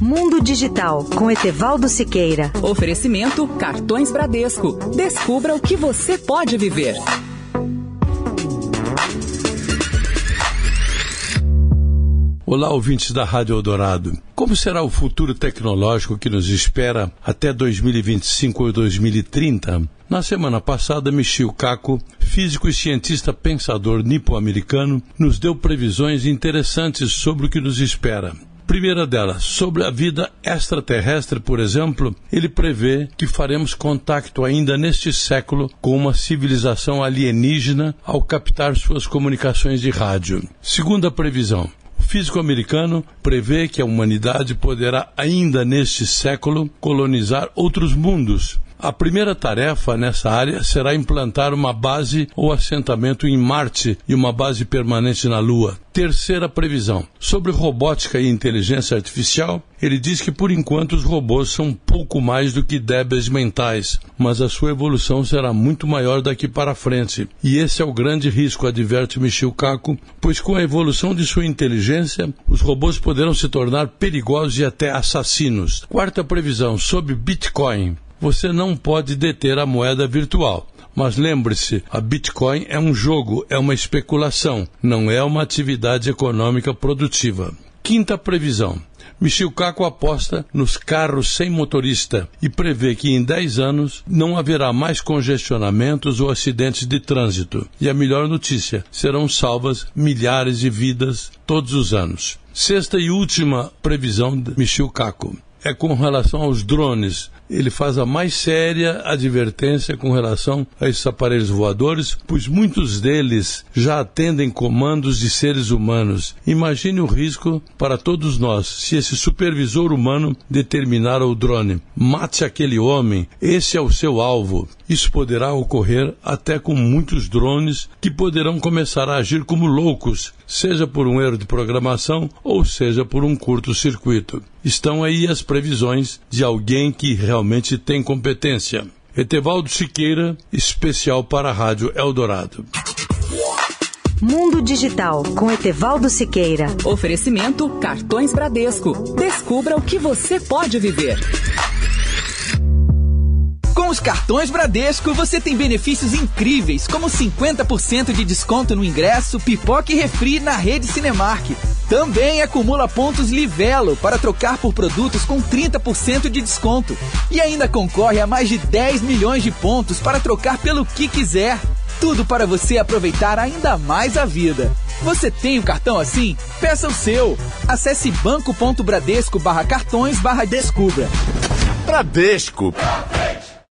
Mundo Digital com Etevaldo Siqueira. Oferecimento Cartões Bradesco. Descubra o que você pode viver. Olá, ouvintes da Rádio Eldorado. Como será o futuro tecnológico que nos espera até 2025 ou 2030? Na semana passada, Michio Kaku, físico e cientista pensador nipo-americano, nos deu previsões interessantes sobre o que nos espera. Primeira delas, sobre a vida extraterrestre, por exemplo, ele prevê que faremos contato ainda neste século com uma civilização alienígena ao captar suas comunicações de rádio. Segunda previsão, o físico americano prevê que a humanidade poderá ainda neste século colonizar outros mundos, a primeira tarefa nessa área será implantar uma base ou assentamento em Marte e uma base permanente na Lua. Terceira previsão. Sobre robótica e inteligência artificial, ele diz que por enquanto os robôs são pouco mais do que débeis mentais, mas a sua evolução será muito maior daqui para frente. E esse é o grande risco, adverte Michio Kaku, pois com a evolução de sua inteligência, os robôs poderão se tornar perigosos e até assassinos. Quarta previsão sobre Bitcoin você não pode deter a moeda virtual. Mas lembre-se, a Bitcoin é um jogo, é uma especulação, não é uma atividade econômica produtiva. Quinta previsão. Michio Kaku aposta nos carros sem motorista e prevê que em 10 anos não haverá mais congestionamentos ou acidentes de trânsito. E a melhor notícia, serão salvas milhares de vidas todos os anos. Sexta e última previsão de Michio Kaku é com relação aos drones ele faz a mais séria advertência com relação a esses aparelhos voadores, pois muitos deles já atendem comandos de seres humanos. Imagine o risco para todos nós se esse supervisor humano determinar o drone. Mate aquele homem, esse é o seu alvo. Isso poderá ocorrer até com muitos drones que poderão começar a agir como loucos, seja por um erro de programação ou seja por um curto-circuito. Estão aí as previsões de alguém que realmente tem competência. Etevaldo Siqueira, especial para a Rádio Eldorado. Mundo Digital com Etevaldo Siqueira. Oferecimento Cartões Bradesco. Descubra o que você pode viver. Com os cartões Bradesco, você tem benefícios incríveis, como 50% de desconto no ingresso, pipoca e refri na rede Cinemark. Também acumula pontos Livelo para trocar por produtos com 30% de desconto. E ainda concorre a mais de 10 milhões de pontos para trocar pelo que quiser. Tudo para você aproveitar ainda mais a vida. Você tem um cartão assim? Peça o seu. Acesse banco.bradesco barra cartões barra descubra. Bradesco. Bradesco